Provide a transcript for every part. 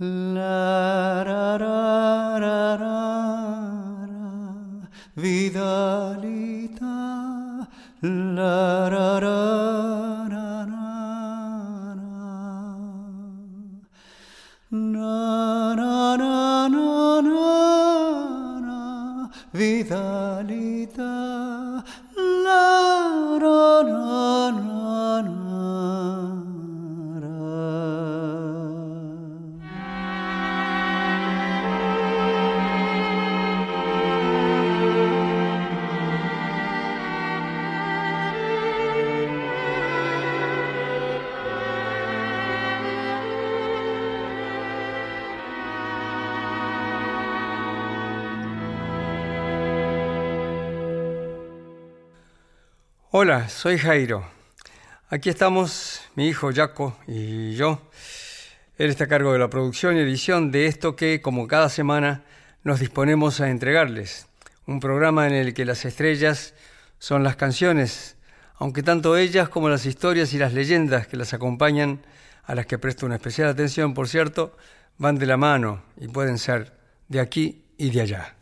La, Hola, soy Jairo. Aquí estamos, mi hijo Jaco y yo. Él está a cargo de la producción y edición de esto que, como cada semana, nos disponemos a entregarles. Un programa en el que las estrellas son las canciones, aunque tanto ellas como las historias y las leyendas que las acompañan, a las que presto una especial atención, por cierto, van de la mano y pueden ser de aquí y de allá.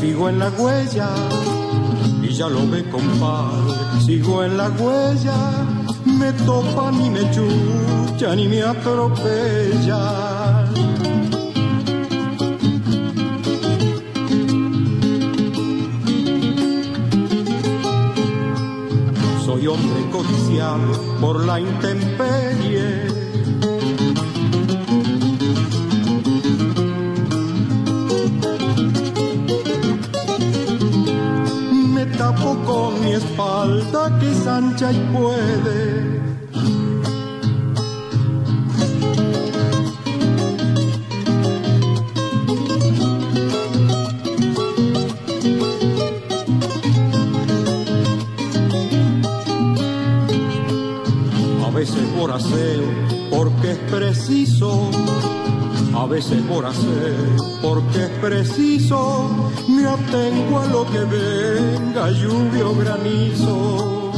Sigo en la huella. Y ya lo ve, compadre, sigo en la huella. Me topan y me chuchan y me atropellan. Soy hombre codiciado por la intemperie. Espalda que es y puede. A veces por hacer, porque es preciso. A veces por hacer, porque es preciso. Me atengo a lo que venga, lluvia o granizo.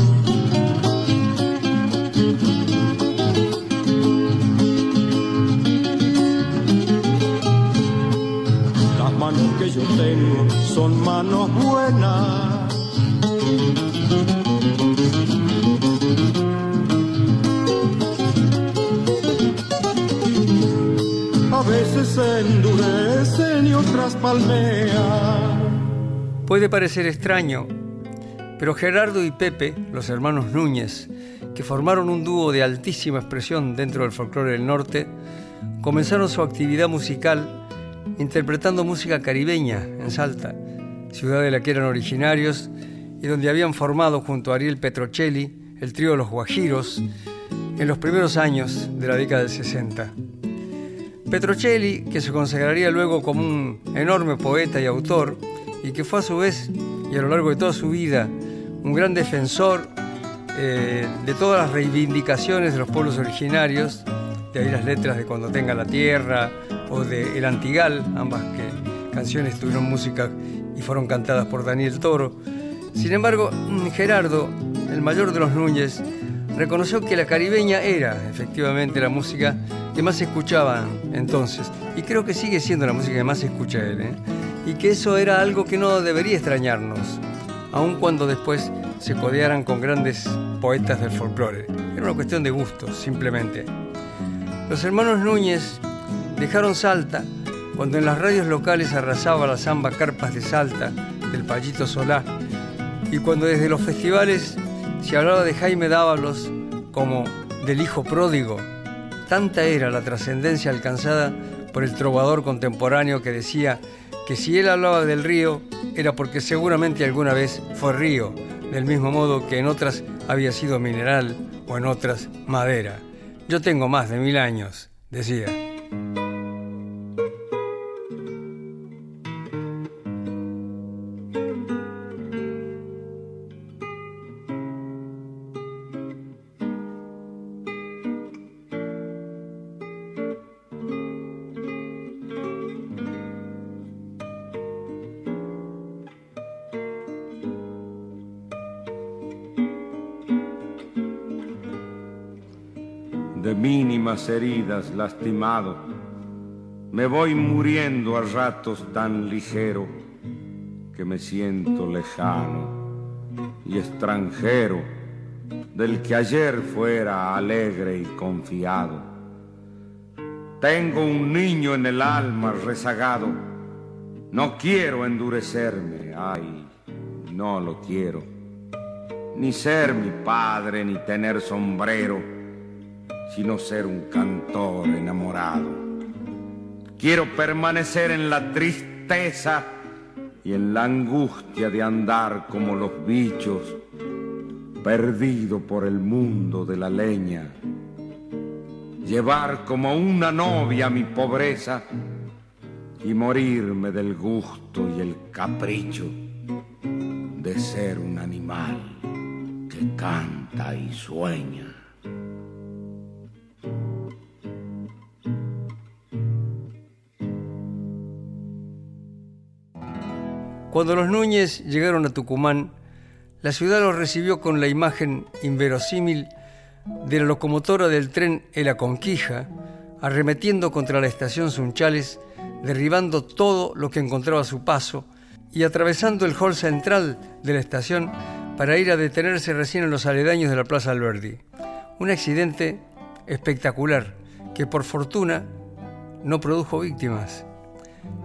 Las manos que yo tengo son manos buenas. Se endurecen y otras palmean. Puede parecer extraño, pero Gerardo y Pepe, los hermanos Núñez, que formaron un dúo de altísima expresión dentro del folclore del norte, comenzaron su actividad musical interpretando música caribeña en Salta, ciudad de la que eran originarios y donde habían formado junto a Ariel Petrocelli el trío Los Guajiros en los primeros años de la década del 60. Petrocelli, que se consagraría luego como un enorme poeta y autor, y que fue a su vez, y a lo largo de toda su vida, un gran defensor eh, de todas las reivindicaciones de los pueblos originarios, de ahí las letras de Cuando tenga la tierra o de El Antigal, ambas que, canciones tuvieron música y fueron cantadas por Daniel Toro. Sin embargo, Gerardo, el mayor de los Núñez, reconoció que la caribeña era efectivamente la música que más se escuchaban entonces, y creo que sigue siendo la música que más se escucha él, ¿eh? y que eso era algo que no debería extrañarnos, aun cuando después se codearan con grandes poetas del folclore. Era una cuestión de gustos, simplemente. Los hermanos Núñez dejaron Salta cuando en las radios locales arrasaba la samba Carpas de Salta del Payito Solá y cuando desde los festivales se hablaba de Jaime Dávalos como del hijo pródigo. Tanta era la trascendencia alcanzada por el trovador contemporáneo que decía que si él hablaba del río era porque seguramente alguna vez fue río, del mismo modo que en otras había sido mineral o en otras madera. Yo tengo más de mil años, decía. Mínimas heridas lastimado. Me voy muriendo a ratos tan ligero que me siento lejano y extranjero del que ayer fuera alegre y confiado. Tengo un niño en el alma rezagado, no quiero endurecerme, ay, no lo quiero, ni ser mi padre, ni tener sombrero, sino ser un cantor enamorado. Quiero permanecer en la tristeza y en la angustia de andar como los bichos, perdido por el mundo de la leña, llevar como una novia mi pobreza y morirme del gusto y el capricho de ser un animal que canta y sueña. Cuando los Núñez llegaron a Tucumán, la ciudad los recibió con la imagen inverosímil de la locomotora del tren El Aconquija, arremetiendo contra la estación Sunchales, derribando todo lo que encontraba a su paso y atravesando el hall central de la estación para ir a detenerse recién en los aledaños de la Plaza Alberdi. Un accidente espectacular que por fortuna no produjo víctimas.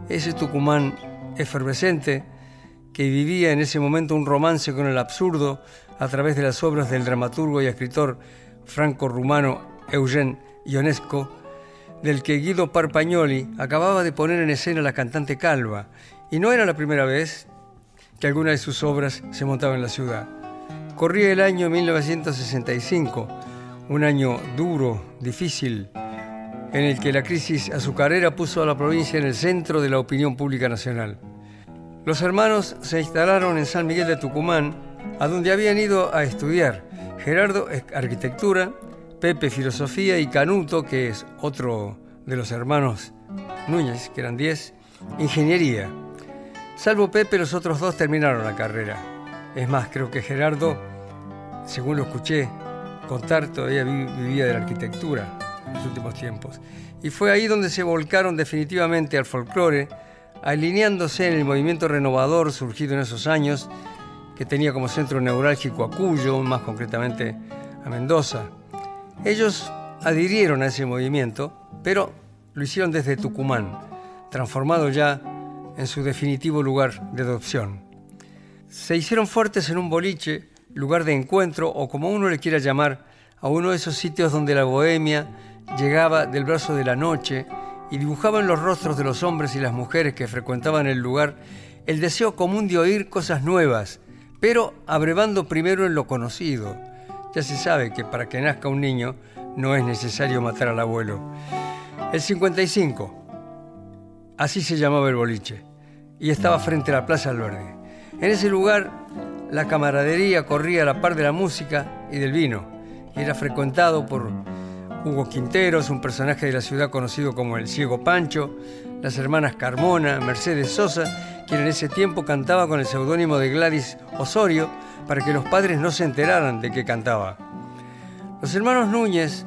Ese Tucumán efervescente que vivía en ese momento un romance con el absurdo a través de las obras del dramaturgo y escritor franco-rumano Eugen Ionesco, del que Guido Parpagnoli acababa de poner en escena la cantante Calva, y no era la primera vez que alguna de sus obras se montaba en la ciudad. Corría el año 1965, un año duro, difícil, en el que la crisis azucarera puso a la provincia en el centro de la opinión pública nacional. Los hermanos se instalaron en San Miguel de Tucumán, a donde habían ido a estudiar. Gerardo arquitectura, Pepe filosofía y Canuto, que es otro de los hermanos Núñez, que eran 10, ingeniería. Salvo Pepe, los otros dos terminaron la carrera. Es más, creo que Gerardo, según lo escuché contar, todavía vivía de la arquitectura en los últimos tiempos. Y fue ahí donde se volcaron definitivamente al folclore, alineándose en el movimiento renovador surgido en esos años, que tenía como centro neurálgico a Cuyo, más concretamente a Mendoza. Ellos adhirieron a ese movimiento, pero lo hicieron desde Tucumán, transformado ya en su definitivo lugar de adopción. Se hicieron fuertes en un boliche, lugar de encuentro o como uno le quiera llamar, a uno de esos sitios donde la bohemia llegaba del brazo de la noche y dibujaba en los rostros de los hombres y las mujeres que frecuentaban el lugar el deseo común de oír cosas nuevas, pero abrevando primero en lo conocido. Ya se sabe que para que nazca un niño no es necesario matar al abuelo. El 55, así se llamaba el boliche, y estaba frente a la Plaza Alberdi. En ese lugar la camaradería corría a la par de la música y del vino, y era frecuentado por Hugo Quinteros, un personaje de la ciudad conocido como el Ciego Pancho, las hermanas Carmona, Mercedes Sosa, quien en ese tiempo cantaba con el seudónimo de Gladys Osorio para que los padres no se enteraran de que cantaba. Los hermanos Núñez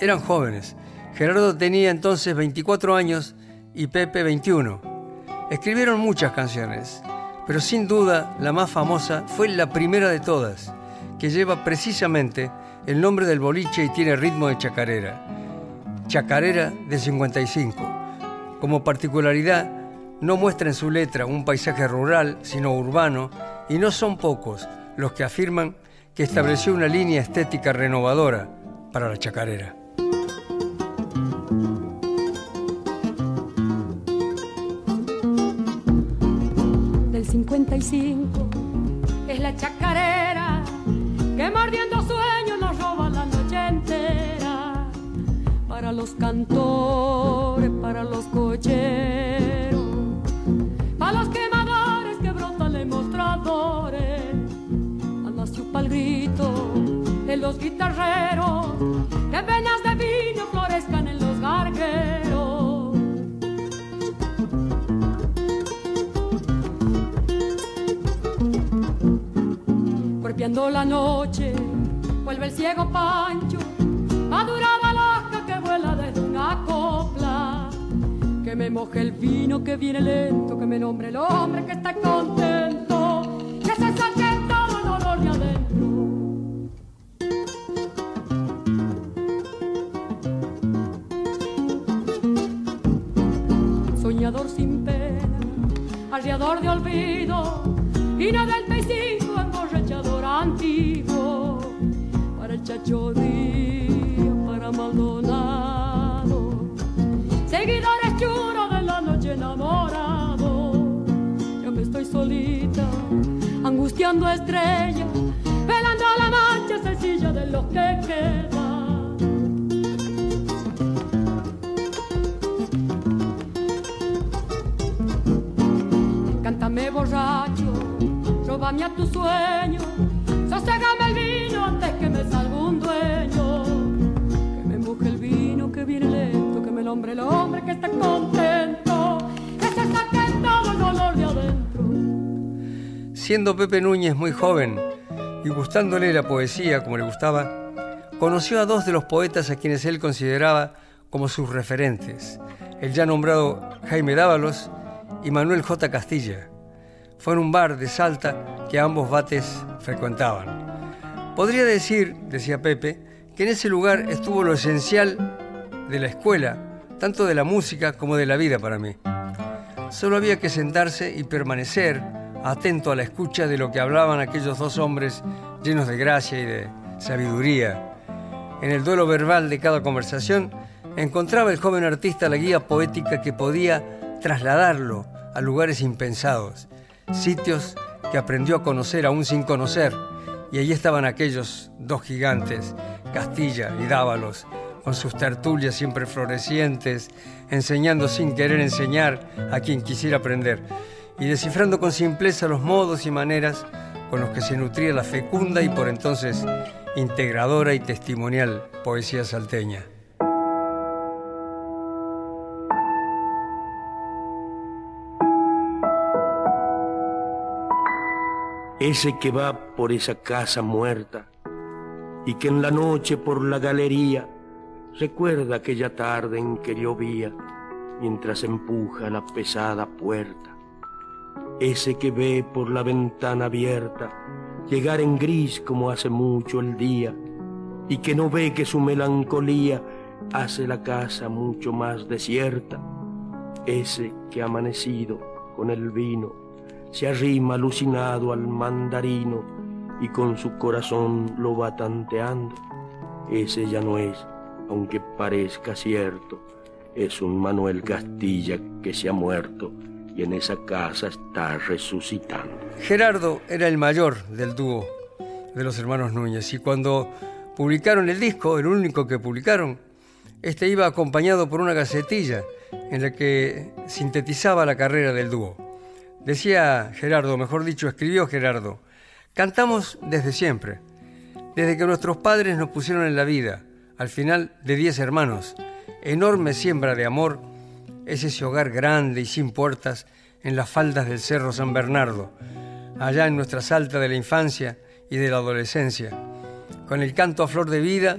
eran jóvenes. Gerardo tenía entonces 24 años y Pepe 21. Escribieron muchas canciones, pero sin duda la más famosa fue la primera de todas, que lleva precisamente el nombre del boliche y tiene ritmo de chacarera. Chacarera de 55. Como particularidad, no muestra en su letra un paisaje rural, sino urbano, y no son pocos los que afirman que estableció una línea estética renovadora para la chacarera. Del 55 es la chacarera que mordiendo Para los cantores, para los cocheros, para los quemadores que brotan en mostradores, anda chupa el grito de los guitarreros, que penas de vino florezcan en los gargueros. Golpeando la noche, vuelve el ciego Pancho, me moje el vino que viene lento, que me nombre el hombre que está contento, Pepe Núñez muy joven y gustándole la poesía como le gustaba, conoció a dos de los poetas a quienes él consideraba como sus referentes, el ya nombrado Jaime Dávalos y Manuel J. Castilla. Fue en un bar de Salta que ambos bates frecuentaban. Podría decir, decía Pepe, que en ese lugar estuvo lo esencial de la escuela, tanto de la música como de la vida para mí. Solo había que sentarse y permanecer atento a la escucha de lo que hablaban aquellos dos hombres llenos de gracia y de sabiduría. En el duelo verbal de cada conversación encontraba el joven artista la guía poética que podía trasladarlo a lugares impensados, sitios que aprendió a conocer aún sin conocer, y allí estaban aquellos dos gigantes, Castilla y Dávalos, con sus tertulias siempre florecientes, enseñando sin querer enseñar a quien quisiera aprender, y descifrando con simpleza los modos y maneras con los que se nutría la fecunda y por entonces integradora y testimonial poesía salteña. ese que va por esa casa muerta y que en la noche por la galería recuerda aquella tarde en que llovía mientras empuja la pesada puerta. Ese que ve por la ventana abierta llegar en gris como hace mucho el día y que no ve que su melancolía hace la casa mucho más desierta. Ese que amanecido con el vino se arrima alucinado al mandarino y con su corazón lo va tanteando. Ese ya no es, aunque parezca cierto, es un Manuel Castilla que se ha muerto en esa casa está resucitando. Gerardo era el mayor del dúo de los hermanos Núñez y cuando publicaron el disco, el único que publicaron, este iba acompañado por una gacetilla en la que sintetizaba la carrera del dúo. Decía Gerardo, mejor dicho, escribió Gerardo, cantamos desde siempre, desde que nuestros padres nos pusieron en la vida, al final de diez hermanos, enorme siembra de amor, es ese hogar grande y sin puertas en las faldas del Cerro San Bernardo, allá en nuestra salta de la infancia y de la adolescencia. Con el canto a flor de vida,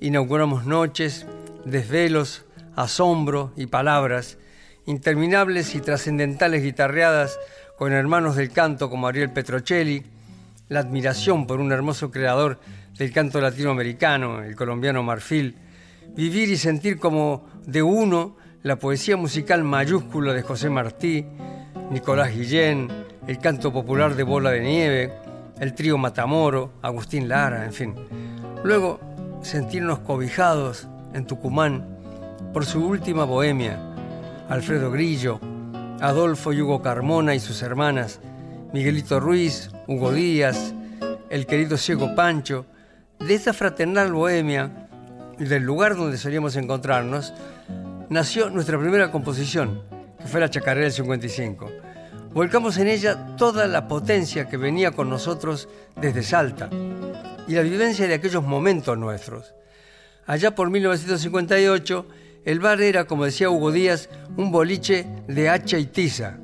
inauguramos noches, desvelos, asombro y palabras, interminables y trascendentales guitarreadas con hermanos del canto como Ariel Petrocelli, la admiración por un hermoso creador del canto latinoamericano, el colombiano Marfil, vivir y sentir como de uno la poesía musical mayúscula de José Martí, Nicolás Guillén, el canto popular de Bola de Nieve, el trío Matamoro, Agustín Lara, en fin. Luego, sentirnos cobijados en Tucumán por su última bohemia, Alfredo Grillo, Adolfo y Hugo Carmona y sus hermanas, Miguelito Ruiz, Hugo Díaz, el querido ciego Pancho, de esta fraternal bohemia y del lugar donde solíamos encontrarnos, nació nuestra primera composición, que fue la Chacarera del 55. Volcamos en ella toda la potencia que venía con nosotros desde Salta y la vivencia de aquellos momentos nuestros. Allá por 1958, el bar era, como decía Hugo Díaz, un boliche de hacha y tiza,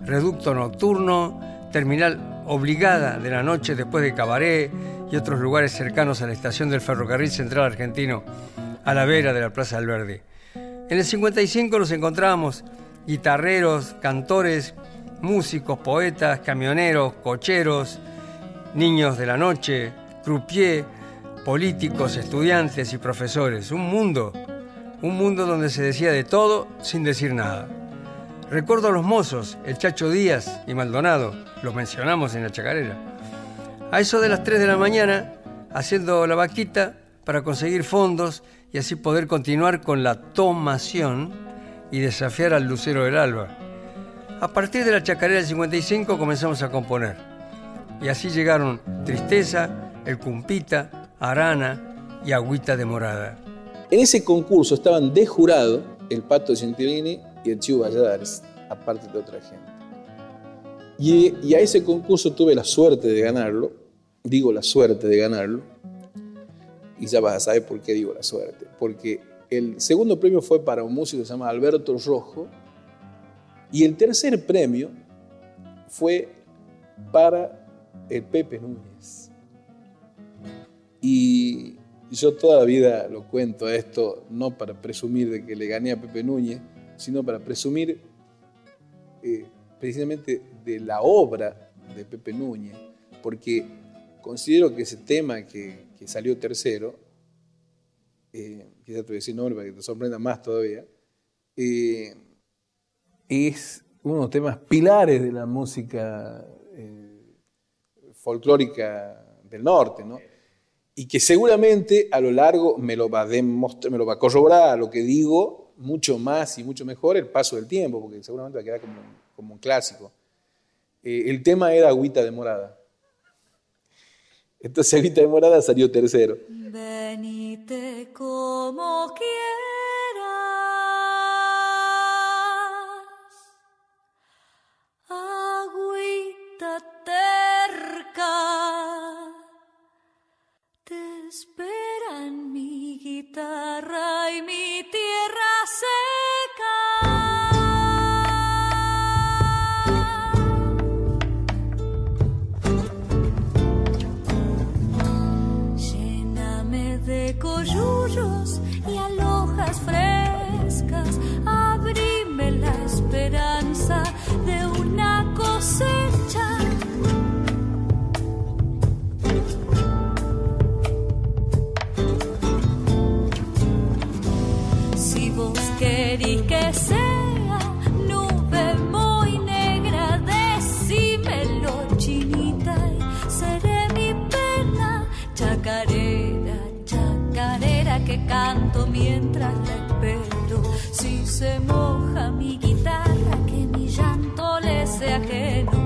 reducto nocturno, terminal obligada de la noche después de cabaret y otros lugares cercanos a la estación del ferrocarril central argentino, a la vera de la Plaza del Verde. En el 55 nos encontrábamos guitarreros, cantores, músicos, poetas, camioneros, cocheros, niños de la noche, croupier, políticos, estudiantes y profesores. Un mundo, un mundo donde se decía de todo sin decir nada. Recuerdo a los mozos, el Chacho Díaz y Maldonado, los mencionamos en la chacarera. A eso de las 3 de la mañana, haciendo la vaquita para conseguir fondos y así poder continuar con la tomación y desafiar al lucero del alba. A partir de la chacarera del 55 comenzamos a componer. Y así llegaron Tristeza, El Cumpita, Arana y Agüita de Morada. En ese concurso estaban de jurado el Pato Gentilini y el Chivo Valladares, aparte de otra gente. Y, y, a ese concurso tuve la suerte de ganarlo, digo la suerte de ganarlo, y ya vas a saber por qué digo la suerte, porque el segundo premio fue para un músico que se llama Alberto Rojo, y el tercer premio fue para el Pepe Núñez. Y yo toda la vida lo cuento esto, no para presumir de que le gané a Pepe Núñez, sino para presumir eh, precisamente de la obra de Pepe Núñez, porque considero que ese tema que, que salió tercero, eh, quizás te voy a decir nombre para que te sorprenda más todavía, eh, es uno de los temas pilares de la música eh, folclórica del norte, ¿no? Y que seguramente a lo largo me lo va a demostrar, me lo va a corroborar lo que digo mucho más y mucho mejor el paso del tiempo, porque seguramente va a quedar como, como un clásico. Eh, el tema era Agüita de Morada. Entonces Agüita de Morada salió tercero. Venite como quieras, Chacarera, chacarera que canto mientras la espero. Si se moja mi guitarra, que mi llanto le sea ajeno.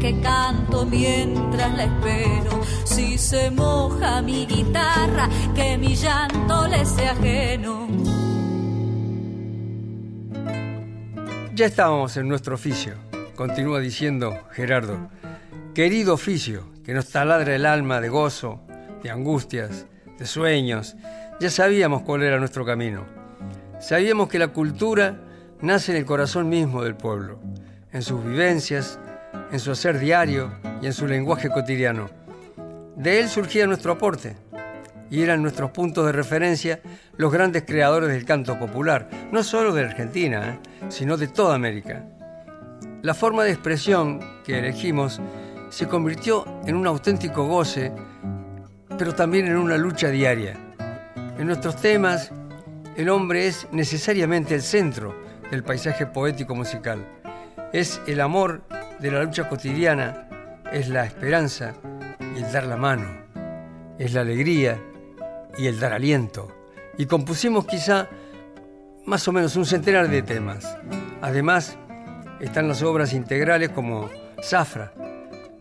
Que canto mientras la espero. Si se moja mi guitarra, que mi llanto le sea ajeno. Ya estábamos en nuestro oficio, continúa diciendo Gerardo. Querido oficio, que nos taladra el alma de gozo, de angustias, de sueños. Ya sabíamos cuál era nuestro camino. Sabíamos que la cultura nace en el corazón mismo del pueblo, en sus vivencias, en su hacer diario y en su lenguaje cotidiano. De él surgía nuestro aporte y eran nuestros puntos de referencia los grandes creadores del canto popular, no solo de Argentina, ¿eh? sino de toda América. La forma de expresión que elegimos se convirtió en un auténtico goce, pero también en una lucha diaria. En nuestros temas, el hombre es necesariamente el centro del paisaje poético musical. Es el amor de la lucha cotidiana, es la esperanza y el dar la mano, es la alegría y el dar aliento. Y compusimos quizá más o menos un centenar de temas. Además, están las obras integrales como Zafra.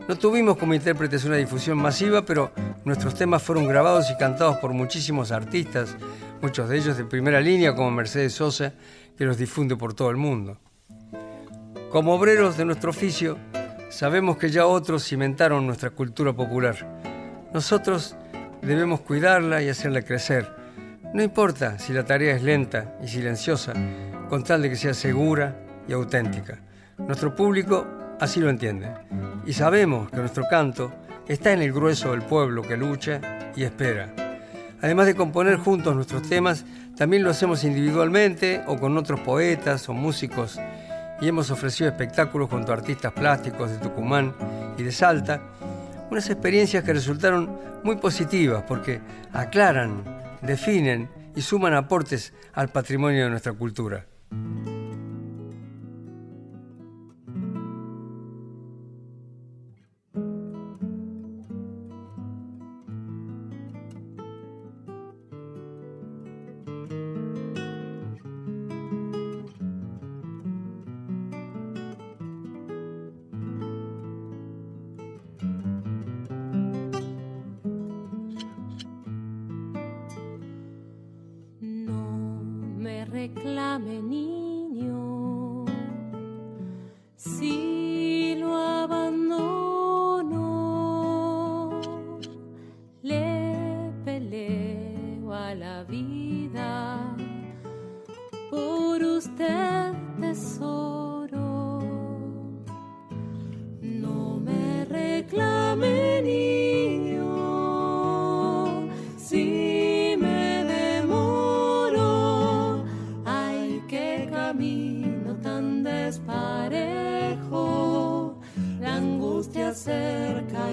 No tuvimos como intérpretes una difusión masiva, pero nuestros temas fueron grabados y cantados por muchísimos artistas, muchos de ellos de primera línea como Mercedes Sosa, que los difunde por todo el mundo. Como obreros de nuestro oficio, sabemos que ya otros cimentaron nuestra cultura popular. Nosotros debemos cuidarla y hacerla crecer. No importa si la tarea es lenta y silenciosa, con tal de que sea segura y auténtica. Nuestro público así lo entiende. Y sabemos que nuestro canto está en el grueso del pueblo que lucha y espera. Además de componer juntos nuestros temas, también lo hacemos individualmente o con otros poetas o músicos y hemos ofrecido espectáculos junto a artistas plásticos de Tucumán y de Salta, unas experiencias que resultaron muy positivas porque aclaran, definen y suman aportes al patrimonio de nuestra cultura.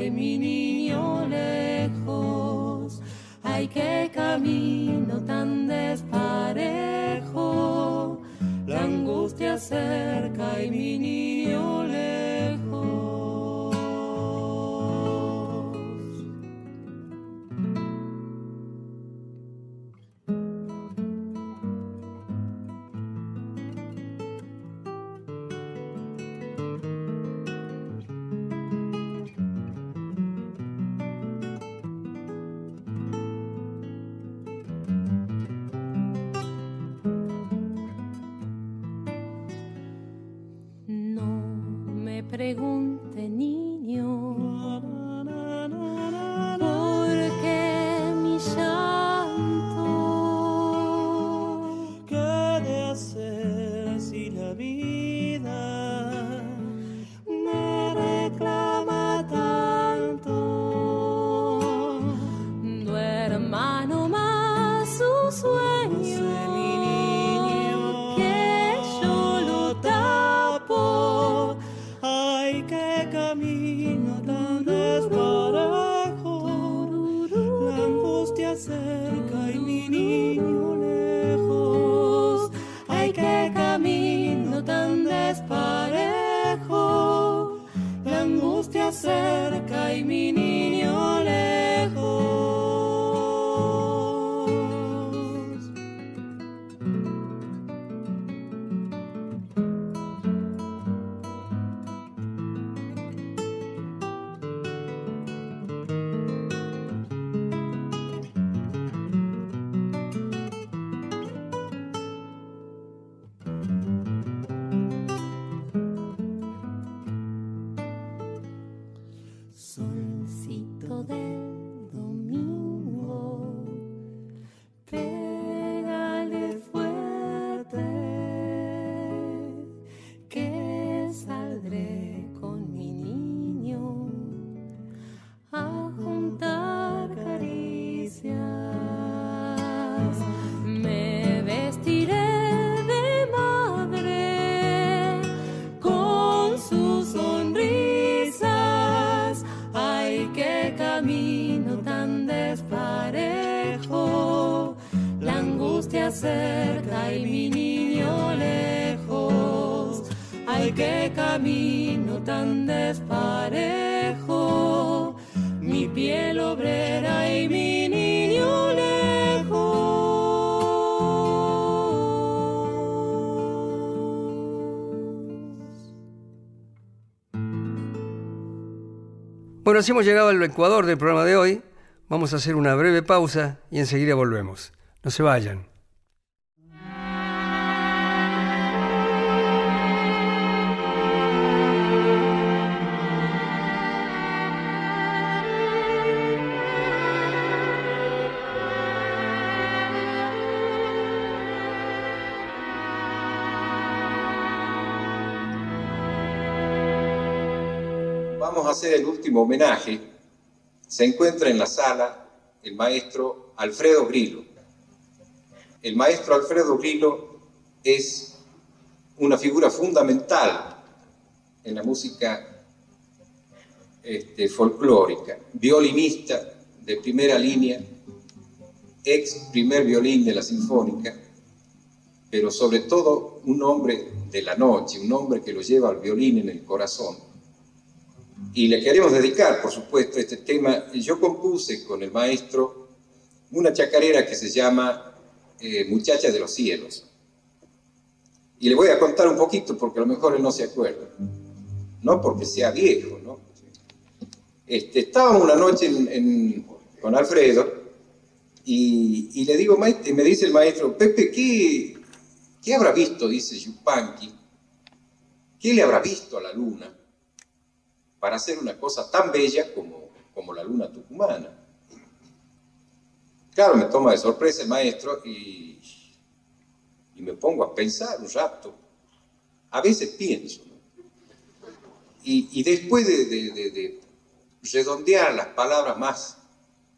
Cerca y mi best. Bueno, así hemos llegado al Ecuador del programa de hoy. Vamos a hacer una breve pausa y enseguida volvemos. No se vayan. Hacer el último homenaje. Se encuentra en la sala el maestro Alfredo Grillo. El maestro Alfredo Grillo es una figura fundamental en la música este, folclórica, violinista de primera línea, ex primer violín de la Sinfónica, pero sobre todo un hombre de la noche, un hombre que lo lleva al violín en el corazón. Y le queremos dedicar, por supuesto, este tema. Yo compuse con el maestro una chacarera que se llama eh, Muchacha de los Cielos. Y le voy a contar un poquito porque a lo mejor él no se acuerda. No porque sea viejo, ¿no? Este, estábamos una noche con Alfredo y, le digo, me dice el maestro, Pepe, ¿qué, qué habrá visto? Dice Yupanqui. ¿Qué le habrá visto a la luna para hacer una cosa tan bella como, como la luna tucumana? Claro, me toma de sorpresa el maestro y, y me pongo a pensar un rato. A veces pienso. Y, y después de, de- de- de redondear las palabras más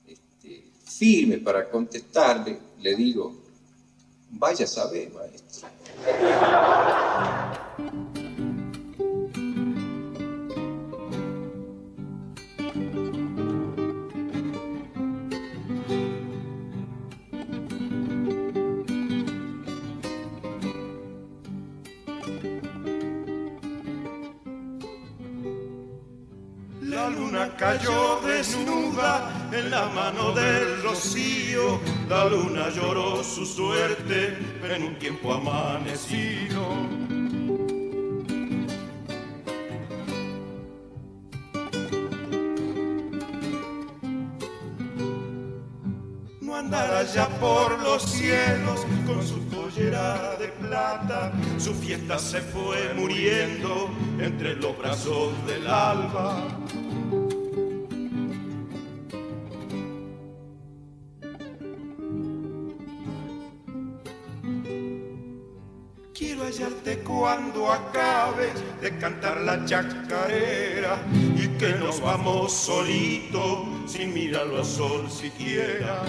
este, firmes para contestarle, le digo, vaya a saber, maestro. Cayó desnuda en la mano del rocío. La luna lloró su suerte en un tiempo amanecido. No andará ya por los cielos con su pollera de plata. Su fiesta se fue muriendo entre los brazos del alba. Cuando acabes de cantar la chacarera y que nos vamos solito sin mirarlo al sol siquiera.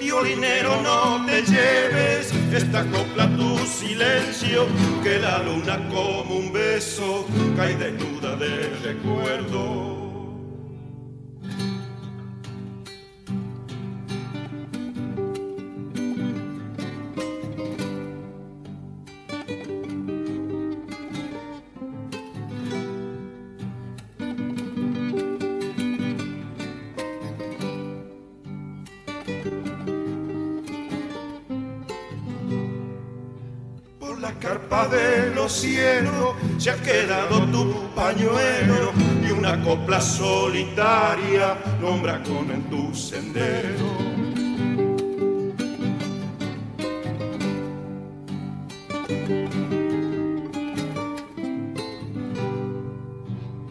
Violinero, no te lleves esta copla tu silencio, que la luna como un beso cae desnuda de recuerdo. De los cielos se ha quedado tu pañuelo y una copla solitaria nombra con en tu sendero.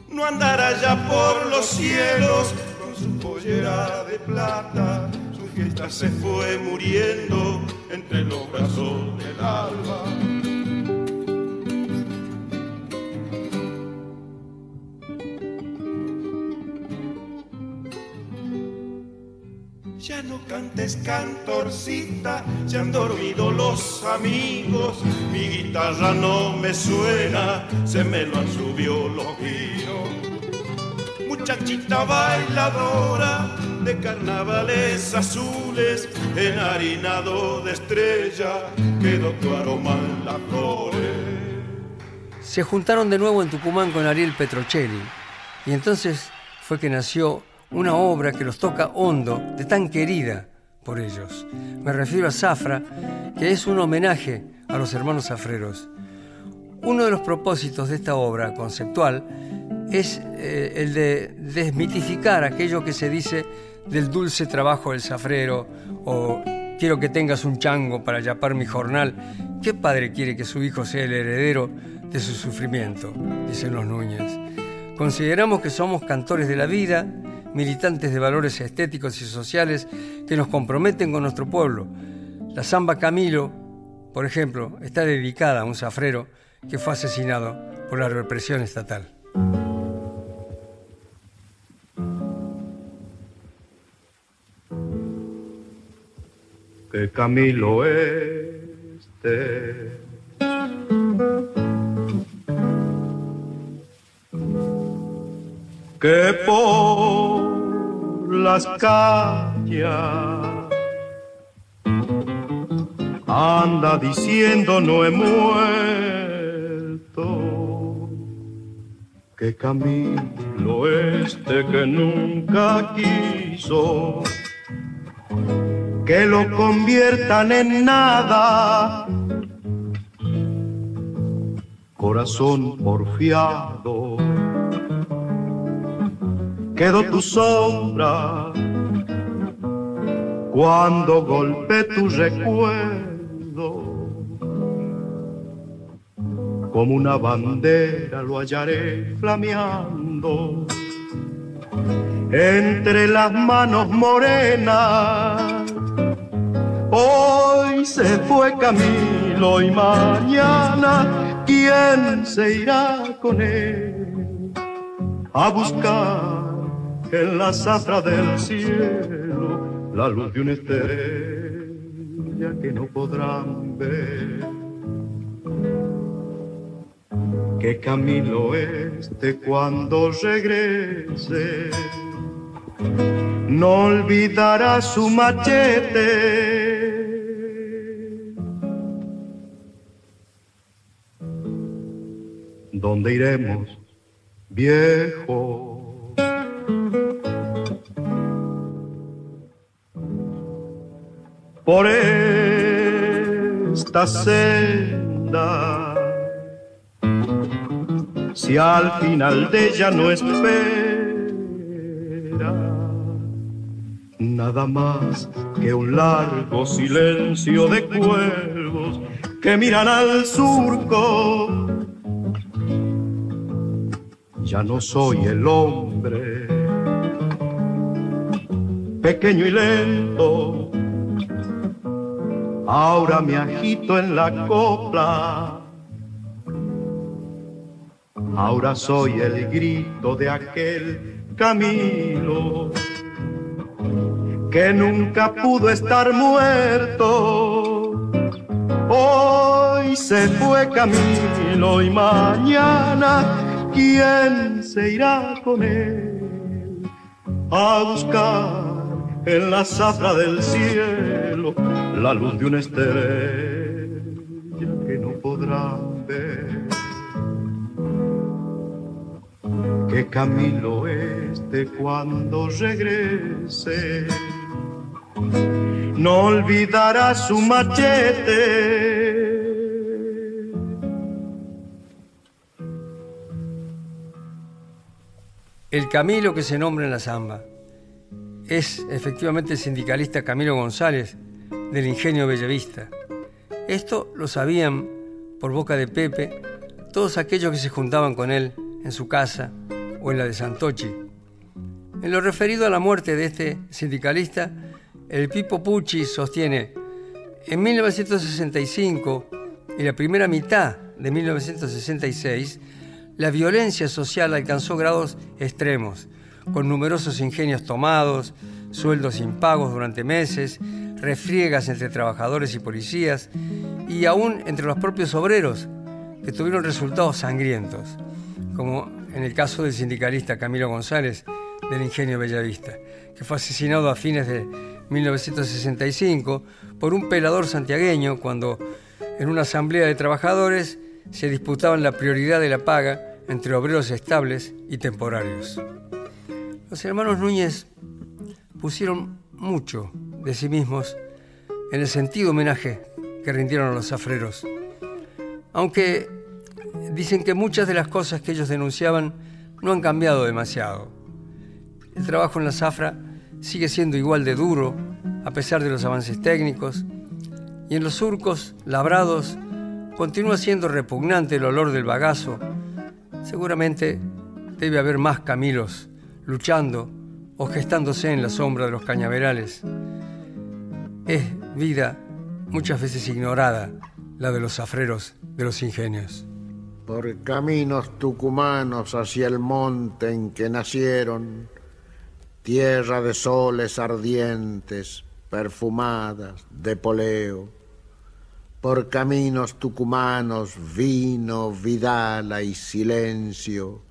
No andará ya por los cielos con su pollera de plata. Su fiesta se fue Mi guitarra no me suena, se me lo han subido los. Muchachita bailadora de carnavales azules, enharinado de estrella, quedó tu aroma en las flores. se juntaron de nuevo en Tucumán con Ariel Petrocelli y entonces fue que nació una obra que los toca hondo, de tan querida por ellos. Me refiero a Zafra, que es un homenaje a los hermanos zafreros. Uno de los propósitos de esta obra conceptual es eh, el de desmitificar aquello que se dice del dulce trabajo del zafrero o quiero que tengas un chango para yapar mi jornal. ¿Qué padre quiere que su hijo sea el heredero de su sufrimiento? Dicen los Núñez. Consideramos que somos cantores de la vida, militantes de valores estéticos y sociales que nos comprometen con nuestro pueblo. La samba Camilo, por ejemplo, está dedicada a un zafrero que fue asesinado por la represión estatal. que Camilo este que por las calles. Anda diciendo no he muerto que Camilo este que nunca quiso. Que lo conviertan en nada. Corazón porfiado, quedó tu sombra cuando golpe tu recuerdo. Como una bandera lo hallaré flameando entre las manos morenas Hoy se fue Camilo y mañana, ¿quién se irá con él a buscar en la zafra del cielo la luz de una estrella que no podrán ver? Que Camilo este cuando regrese no olvidará su machete ¿Dónde iremos, viejo? Por esta senda, si al final de ella no espera nada más que un largo silencio de cuervos que miran al surco ya no soy el hombre pequeño y lento. Ahora me agito en la copla. Ahora soy el grito de aquel Camilo que nunca pudo estar muerto. Hoy se fue Camilo y mañana ¿quién se irá con él a buscar en la zafra del cielo la luz de una estrella que no podrán ver? Que Camilo este cuando regrese no olvidará su machete El Camilo que se nombra en la samba es efectivamente el sindicalista Camilo González del Ingenio Bellavista. Esto lo sabían por boca de Pepe todos aquellos que se juntaban con él en su casa o en la de Santochi. En lo referido a la muerte de este sindicalista, el Pipo Pucci sostiene, en 1965 y la primera mitad de 1966, la violencia social alcanzó grados extremos, con numerosos ingenios tomados, sueldos impagos durante meses, refriegas entre trabajadores y policías y aún entre los propios obreros, que tuvieron resultados sangrientos, como en el caso del sindicalista Camilo González del Ingenio Bellavista, que fue asesinado a fines de 1965 por un pelador santiagueño cuando en una asamblea de trabajadores se disputaban la prioridad de la paga entre obreros estables y temporarios. Los hermanos Núñez pusieron mucho de sí mismos en el sentido homenaje que rindieron a los zafreros. Aunque dicen que muchas de las cosas que ellos denunciaban no han cambiado demasiado. El trabajo en la zafra sigue siendo igual de duro a pesar de los avances técnicos y en los surcos labrados continúa siendo repugnante el olor del bagazo. Seguramente debe haber más Camilos luchando o gestándose en la sombra de los cañaverales. Es vida muchas veces ignorada la de los zafreros de los ingenios. Por caminos tucumanos hacia el monte en que nacieron, tierra de soles ardientes, perfumadas, de poleo. Por caminos tucumanos, vino, vidala y silencio,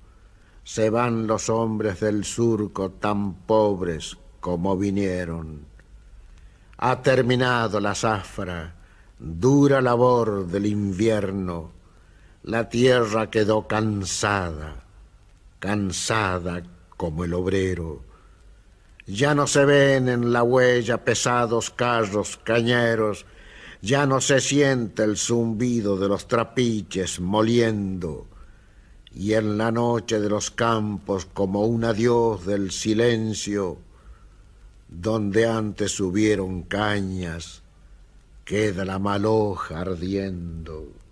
se van los hombres del surco tan pobres como vinieron. Ha terminado la zafra, dura labor del invierno, la tierra quedó cansada, cansada como el obrero. Ya no se ven en la huella pesados carros cañeros, ya no se siente el zumbido de los trapiches moliendo, y en la noche de los campos como un adiós del silencio, donde antes hubieron cañas, queda la maloja ardiendo.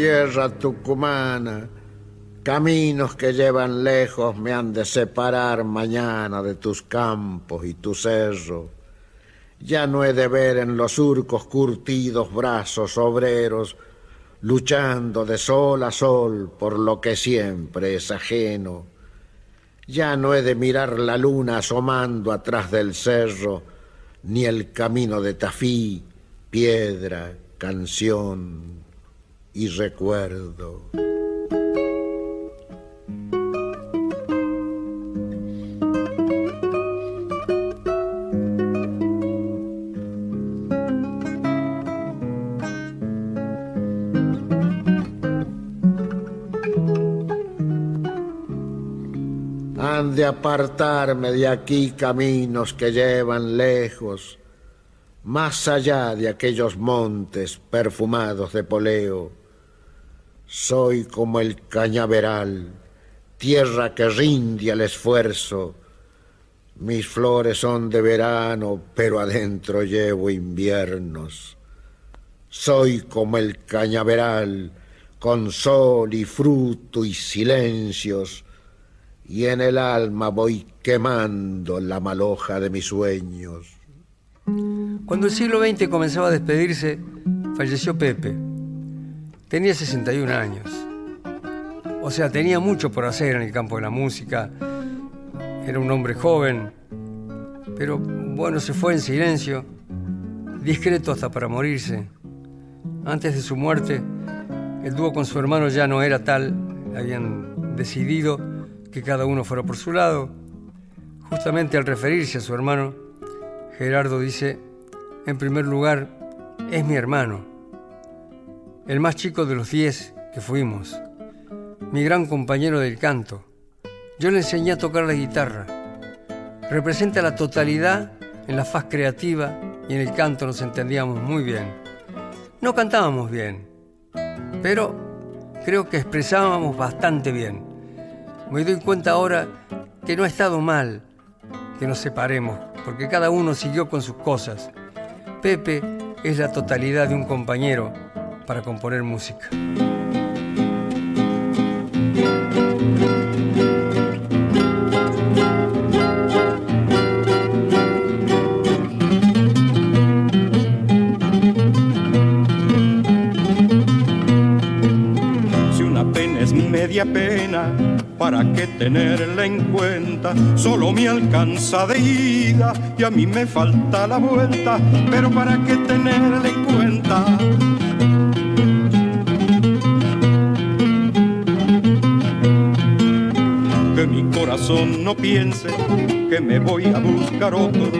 Tierra tucumana, caminos que llevan lejos me han de separar mañana de tus campos y tu cerro. Ya no he de ver en los surcos curtidos brazos obreros, luchando de sol a sol por lo que siempre es ajeno. Ya no he de mirar la luna asomando atrás del cerro, ni el camino de Tafí, piedra, canción y recuerdo. Han de apartarme de aquí caminos que llevan lejos, más allá de aquellos montes perfumados de poleo. Soy como el cañaveral, tierra que rinde al esfuerzo. Mis flores son de verano, pero adentro llevo inviernos. Soy como el cañaveral, con sol y fruto y silencios, y en el alma voy quemando la maloja de mis sueños. Cuando el siglo XX comenzaba a despedirse, falleció Pepe. Tenía 61 años. O sea, tenía mucho por hacer en el campo de la música. Era un hombre joven, pero bueno, se fue en silencio, discreto hasta para morirse. Antes de su muerte, el dúo con su hermano ya no era tal, habían decidido que cada uno fuera por su lado. Justamente al referirse a su hermano, Gerardo dice, en primer lugar, es mi hermano, el más chico de los diez que fuimos, mi gran compañero del canto. Yo le enseñé a tocar la guitarra. Representa la totalidad en la faz creativa y en el canto nos entendíamos muy bien. No cantábamos bien, pero creo que expresábamos bastante bien. Me doy cuenta ahora que no ha estado mal que nos separemos, porque cada uno siguió con sus cosas. Pepe es la totalidad de un compañero para componer música. Si una pena es media pena, ¿para qué tenerla en cuenta? Solo me alcanza de ida y a mí me falta la vuelta, pero ¿para qué piense que me voy a buscar otro,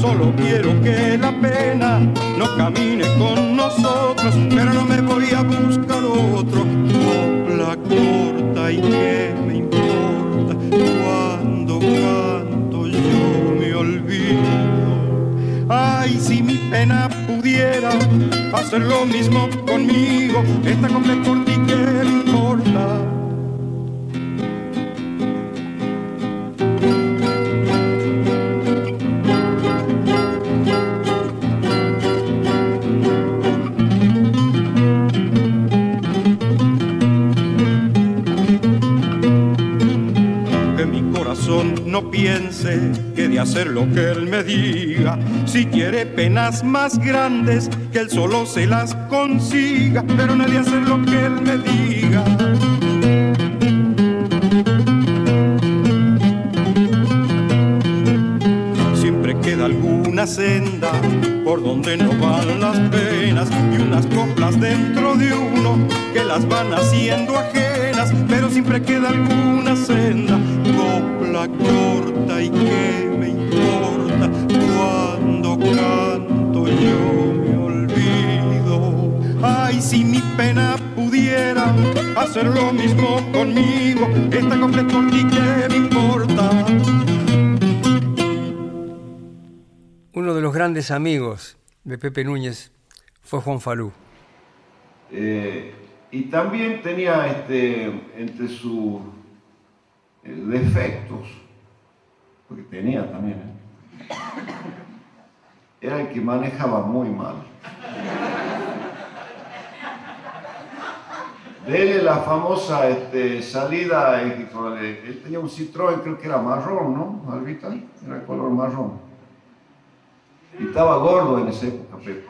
solo quiero que la pena no camine con nosotros, pero no me voy a buscar otro. La corta y que me importa cuando canto yo me olvido. Ay, si mi pena pudiera hacer lo mismo conmigo, esta corta hacer lo que él me diga, si quiere penas más grandes, que él solo se las consiga, pero no de hacer lo que él me diga. Siempre queda alguna senda por donde no van las penas y unas coplas dentro de uno que las van haciendo ajenas, pero siempre queda alguna senda, copla corta y que me hacer lo mismo conmigo, esta copla corta y que me importa. Uno de los grandes amigos de Pepe Núñez fue Juan Falú. Eh, y también tenía este, entre sus eh, defectos, porque tenía también, ¿eh? era el que manejaba muy mal. De él la famosa este, salida, eh, él tenía un Citroën, creo que era marrón, ¿no? Albita, era color marrón. Y estaba gordo en esa época, Pepe.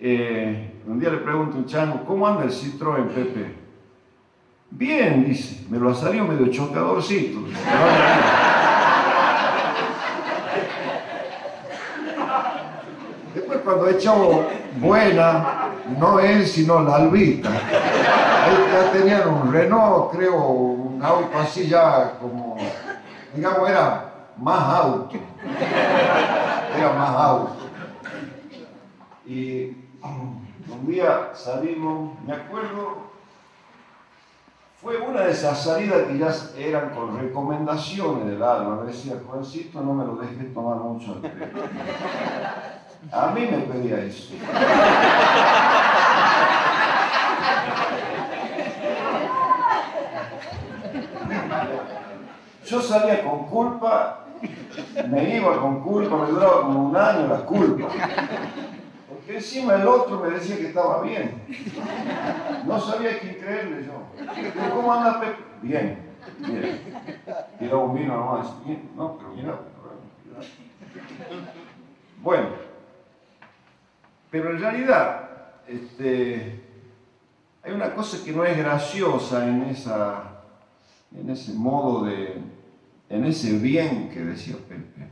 Eh, un día le pregunto a un chango, ¿cómo anda el Citroën, Pepe? Bien, dice, me lo ha salido medio chocadorcito. Después cuando he echado buena, no él, sino la albita. Ahí ya tenían un Renault, creo, un auto así ya como, digamos, era más auto. Era más auto. Y un día salimos, me acuerdo, fue una de esas salidas que ya eran con recomendaciones del alma. Me decía, Juancito, no me lo dejes tomar mucho al té". A mí me pedía eso. Yo salía con culpa, me iba con culpa, me duraba como un año la culpa. Porque encima el otro me decía que estaba bien. No sabía quién creerle yo. ¿Cómo anda Pepe? Bien, bien. Tiraba un vino nomás. No, pero mira. Bueno, pero en realidad, este, hay una cosa que no es graciosa en, ese modo de, en ese bien que decía Pepe,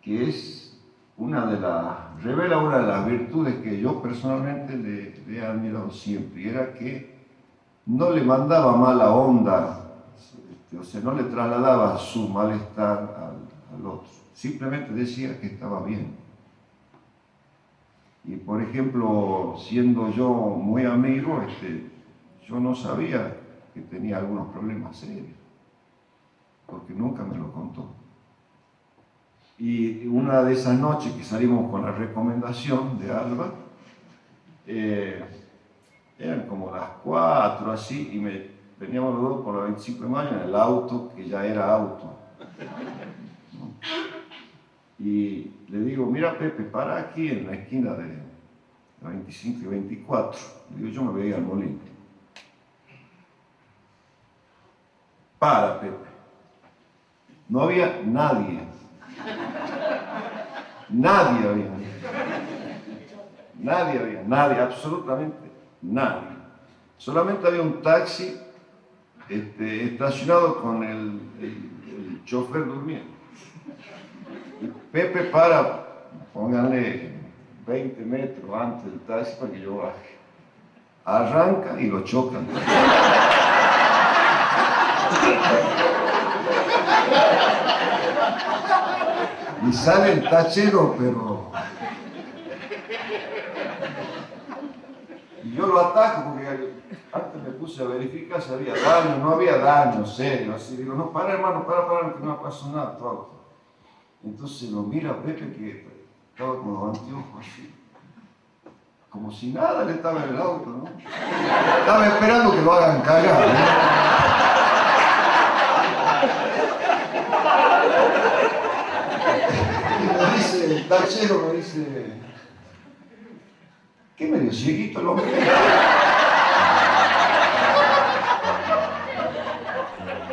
que es una de las, revela una de las virtudes que yo personalmente le, he admirado siempre, y era que no le mandaba mala onda, este, o sea, no le trasladaba su malestar al, al otro, simplemente decía que estaba bien. Y por ejemplo, siendo yo muy amigo, este, yo no sabía que tenía algunos problemas serios, porque nunca me lo contó. Y una de esas noches que salimos con la recomendación de Alba, eh, eran como las cuatro así, y me, veníamos los dos por la 25 de mayo en el auto, que ya era auto. Y le digo, mira Pepe, para aquí en la esquina de la 25 y 24. Le digo, yo me veía al molino. Para, Pepe. No había nadie. Nadie había. Nadie había, nadie, absolutamente Nadie. Solamente había un taxi este, estacionado con el, el, el chofer durmiendo. Pepe para, pónganle 20 metros antes del taxi para que yo baje. Arranca y lo chocan. Y sale el tachero, pero. Y yo lo ataco porque antes me puse a verificar si había daño, no había daño serio. Así digo, no, para hermano, para, para, que no pasó nada, tu auto. Entonces lo mira Pepe que estaba con los anteojos así. Como si nada le estaba en el auto, ¿no? Estaba esperando que lo hagan cagar. Y me dice, el tachero me dice, ¿qué medio cieguito el hombre?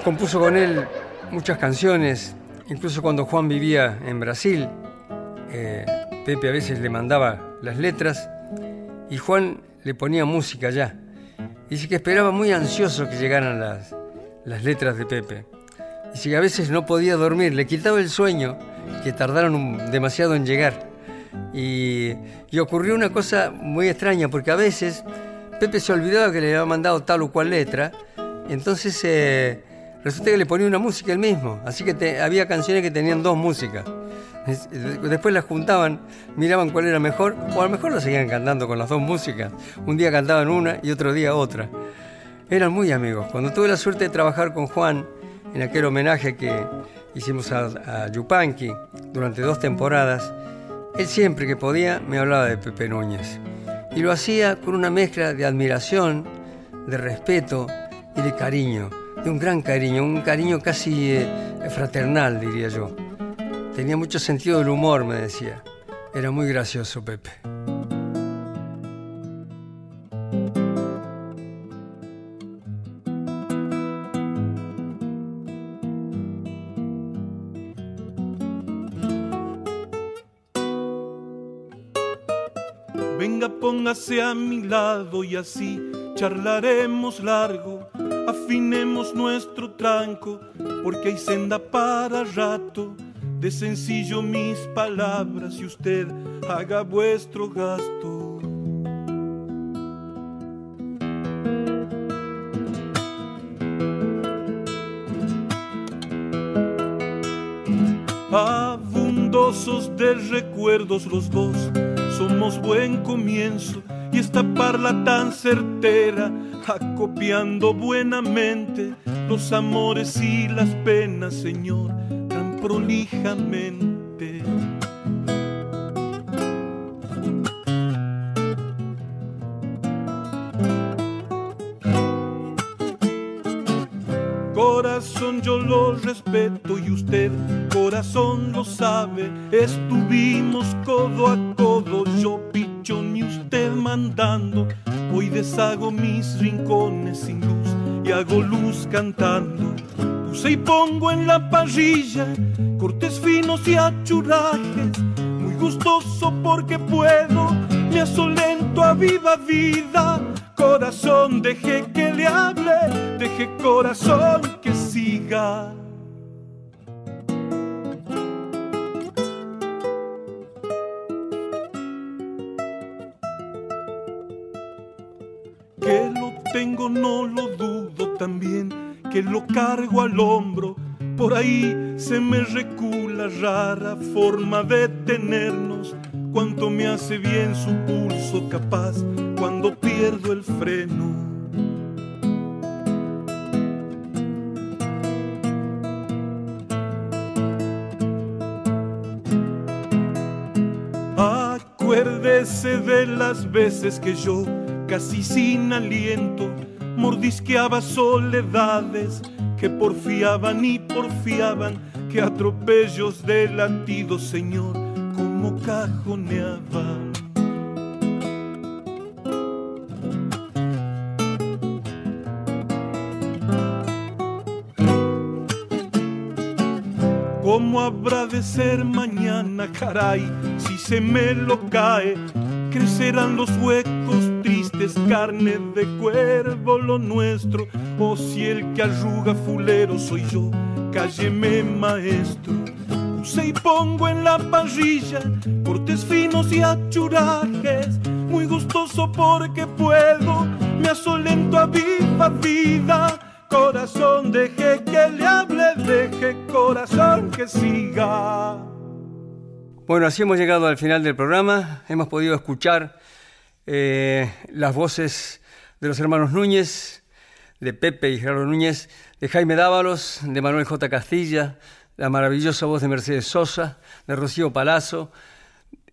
Compuso con él muchas canciones, incluso cuando Juan vivía en Brasil. eh, Pepe a veces le mandaba las letras y Juan le ponía música allá. Dice que esperaba muy ansioso que llegaran las, las letras de Pepe. Dice que a veces no podía dormir, le quitaba el sueño, que tardaron demasiado en llegar. Y, y ocurrió una cosa muy extraña, porque a veces Pepe se olvidaba que le había mandado tal o cual letra, entonces eh, resulta que le ponía una música él mismo, así que había canciones que tenían dos músicas. Es- Después las juntaban, miraban cuál era mejor, o a lo mejor lo seguían cantando con las dos músicas. Un día cantaban una y otro día otra. Eran muy amigos. Cuando tuve la suerte de trabajar con Juan en aquel homenaje que hicimos a, a Yupanqui durante dos temporadas, él siempre que podía me hablaba de Pepe Núñez. Y lo hacía con una mezcla de admiración, de respeto y de cariño, de un gran cariño, un cariño casi eh, fraternal, diría yo. Tenía mucho sentido del humor, me decía. Era muy gracioso, Pepe. Venga, póngase a mi lado y así charlaremos largo. Afinemos nuestro tranco, porque hay senda para rato. De sencillo mis palabras y usted haga vuestro gasto. Abundosos de recuerdos los dos, somos buen comienzo y esta parla tan certera, acopiando buenamente los amores y las penas, Señor, tan prolijamente. Corazón yo lo respeto y usted, corazón lo sabe. Estuvimos codo a codo, yo pichón y usted mandando. Hoy deshago mis rincones sin luz y hago luz cantando. Puse y pongo en la parrilla cortes finos y achurrajes. Muy gustoso porque puedo, me asolento a viva vida. Corazón, deje que le hable, deje corazón que siga. Tengo, no lo dudo también, que lo cargo al hombro. Por ahí se me recula rara forma de tenernos. Cuánto me hace bien su pulso capaz cuando pierdo el freno. Acuérdese de las veces que yo, casi sin aliento, mordisqueaba soledades que porfiaban y porfiaban, que atropellos de latidos, Señor, como cajoneaban. ¿Cómo habrá de ser mañana, caray? Si se me lo cae, crecerán los huecos tristes triste es carne de cuervo lo nuestro, o si el que arruga fulero soy yo, cálleme maestro. Puse y pongo en la parrilla cortes finos y achurajes, muy gustoso porque puedo, me asolento a viva vida. Corazón, deje que le hable, deje corazón que siga. Bueno, así hemos llegado al final del programa. Hemos podido escuchar eh, las voces de los hermanos Núñez, de Pepe y Gerardo Núñez, de Jaime Dávalos, de Manuel J. Castilla, la maravillosa voz de Mercedes Sosa, de Rocío Palazzo,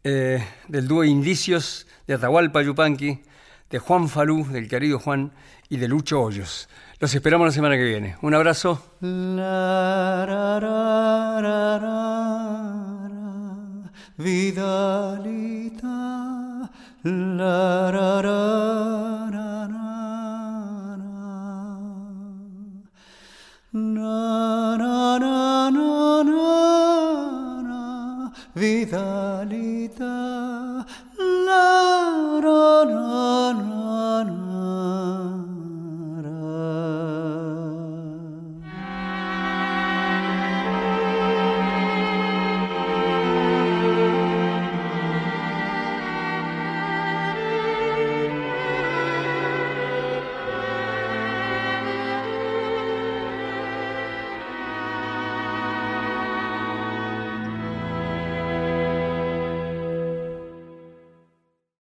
eh, del dúo Indicios, de Atahualpa Yupanqui, de Juan Falú, del querido Juan, y de Lucho Hoyos. Los esperamos la semana que viene. Un abrazo. La ra ra ra ra na na na na na na vidalita la. ra ra ra ra